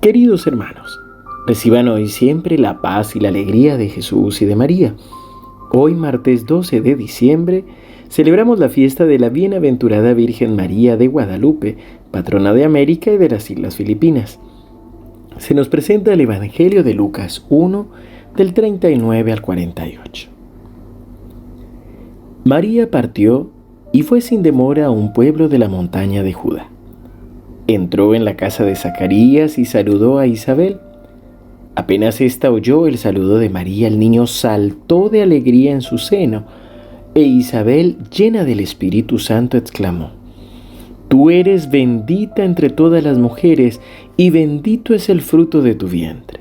Queridos hermanos, reciban hoy siempre la paz y la alegría de Jesús y de María. Hoy, martes 12 de diciembre, celebramos la fiesta de la bienaventurada Virgen María de Guadalupe, patrona de América y de las Islas Filipinas. Se nos presenta el Evangelio de Lucas 1, del 39 al 48. María partió y fue sin demora a un pueblo de la montaña de Judá. Entró en la casa de Zacarías y saludó a Isabel. Apenas ésta oyó el saludo de María, el niño saltó de alegría en su seno, e Isabel, llena del Espíritu Santo, exclamó, Tú eres bendita entre todas las mujeres, y bendito es el fruto de tu vientre.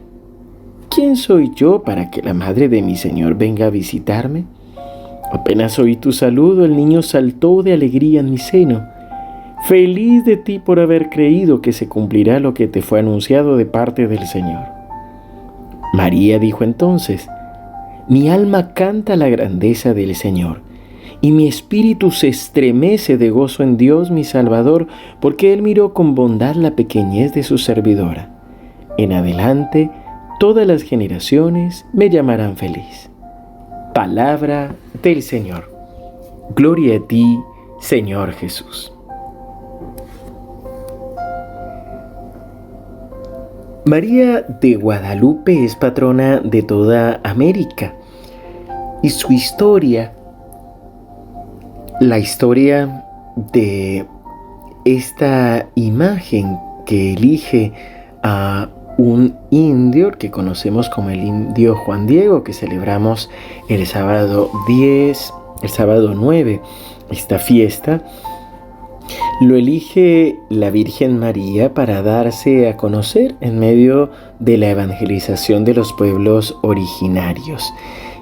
¿Quién soy yo para que la madre de mi Señor venga a visitarme? Apenas oí tu saludo, el niño saltó de alegría en mi seno. Feliz de ti por haber creído que se cumplirá lo que te fue anunciado de parte del Señor. María dijo entonces, mi alma canta la grandeza del Señor, y mi espíritu se estremece de gozo en Dios mi Salvador, porque Él miró con bondad la pequeñez de su servidora. En adelante, todas las generaciones me llamarán feliz. Palabra del Señor. Gloria a ti, Señor Jesús. María de Guadalupe es patrona de toda América. Y su historia, la historia de esta imagen que elige a un indio que conocemos como el indio Juan Diego, que celebramos el sábado 10, el sábado 9, esta fiesta, lo elige la Virgen María para darse a conocer en medio de la evangelización de los pueblos originarios.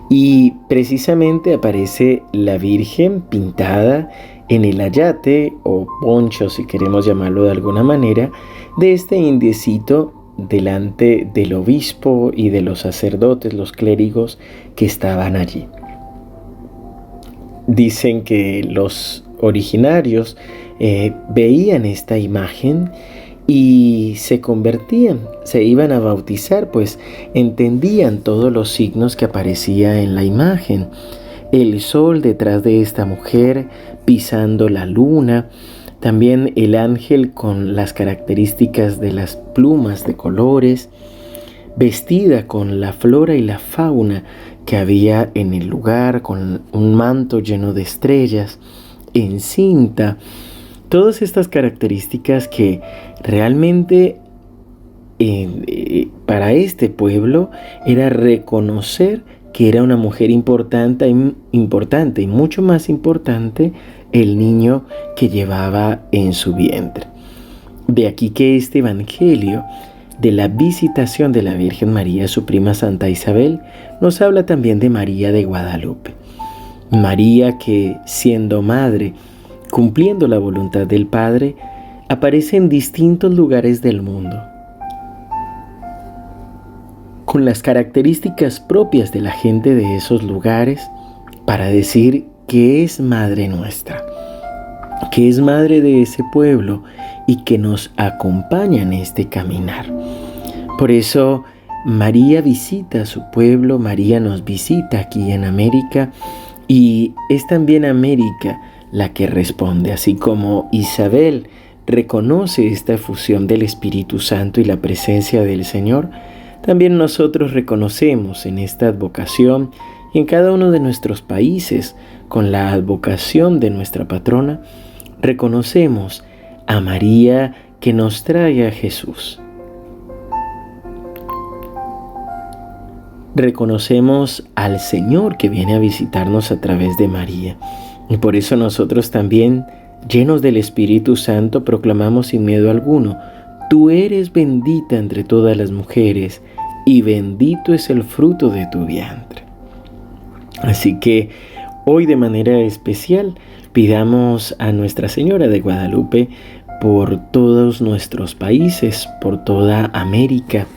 Y precisamente aparece la Virgen pintada en el ayate o poncho, si queremos llamarlo de alguna manera, de este indiecito delante del obispo y de los sacerdotes, los clérigos que estaban allí. Dicen que los originarios eh, veían esta imagen y se convertían, se iban a bautizar, pues entendían todos los signos que aparecía en la imagen. El sol detrás de esta mujer pisando la luna, también el ángel con las características de las plumas de colores, vestida con la flora y la fauna que había en el lugar, con un manto lleno de estrellas, encinta, todas estas características que realmente eh, para este pueblo era reconocer que era una mujer importante, importante y mucho más importante el niño que llevaba en su vientre. De aquí que este Evangelio de la visitación de la Virgen María, su prima Santa Isabel, nos habla también de María de Guadalupe. María que, siendo madre, cumpliendo la voluntad del Padre, aparece en distintos lugares del mundo, con las características propias de la gente de esos lugares, para decir que es Madre nuestra, que es Madre de ese pueblo y que nos acompaña en este caminar. Por eso María visita a su pueblo, María nos visita aquí en América y es también América la que responde, así como Isabel reconoce esta fusión del Espíritu Santo y la presencia del Señor, también nosotros reconocemos en esta advocación y en cada uno de nuestros países, con la advocación de nuestra patrona, reconocemos a María que nos trae a Jesús. Reconocemos al Señor que viene a visitarnos a través de María. Y por eso nosotros también, llenos del Espíritu Santo, proclamamos sin miedo alguno, Tú eres bendita entre todas las mujeres, y bendito es el fruto de tu vientre. Así que hoy de manera especial pidamos a Nuestra Señora de Guadalupe por todos nuestros países, por toda América,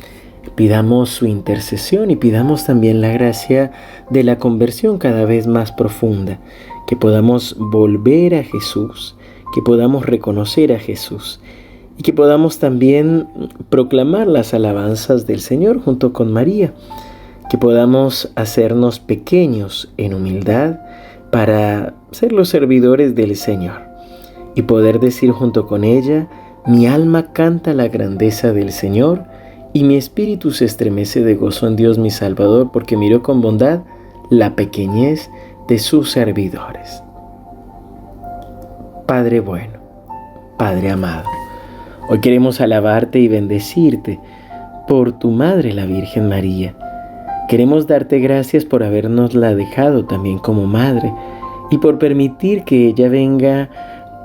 Pidamos su intercesión y pidamos también la gracia de la conversión cada vez más profunda, que podamos volver a Jesús, que podamos reconocer a Jesús y que podamos también proclamar las alabanzas del Señor junto con María, que podamos hacernos pequeños en humildad para ser los servidores del Señor y poder decir junto con ella, mi alma canta la grandeza del Señor y mi espíritu se estremece de gozo en Dios mi Salvador porque miró con bondad la pequeñez de sus servidores. Padre bueno, Padre amado, hoy queremos alabarte y bendecirte por tu Madre la Virgen María. Queremos darte gracias por habernosla dejado también como Madre y por permitir que ella venga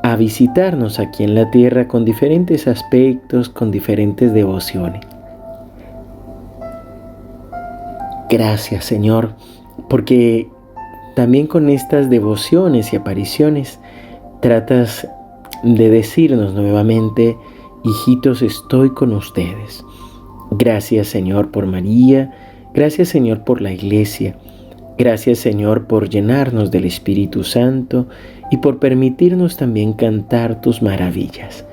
a visitarnos aquí en la tierra con diferentes aspectos, con diferentes devociones. Gracias Señor, porque también con estas devociones y apariciones tratas de decirnos nuevamente, hijitos, estoy con ustedes. Gracias Señor por María, gracias Señor por la iglesia, gracias Señor por llenarnos del Espíritu Santo y por permitirnos también cantar tus maravillas.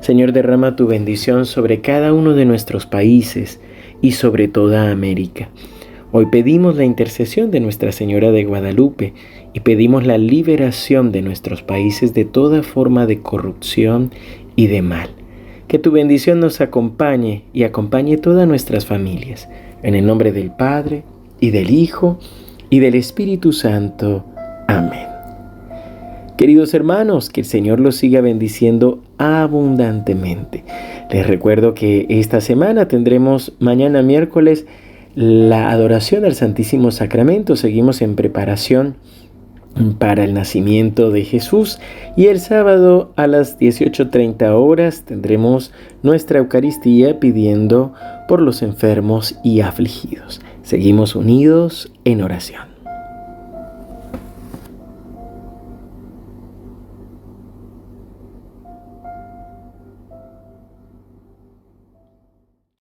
Señor, derrama tu bendición sobre cada uno de nuestros países y sobre toda América. Hoy pedimos la intercesión de Nuestra Señora de Guadalupe y pedimos la liberación de nuestros países de toda forma de corrupción y de mal. Que tu bendición nos acompañe y acompañe todas nuestras familias. En el nombre del Padre, y del Hijo, y del Espíritu Santo. Amén. Queridos hermanos, que el Señor los siga bendiciendo abundantemente. Les recuerdo que esta semana tendremos mañana miércoles la adoración al Santísimo Sacramento. Seguimos en preparación para el nacimiento de Jesús y el sábado a las 18.30 horas tendremos nuestra Eucaristía pidiendo por los enfermos y afligidos. Seguimos unidos en oración.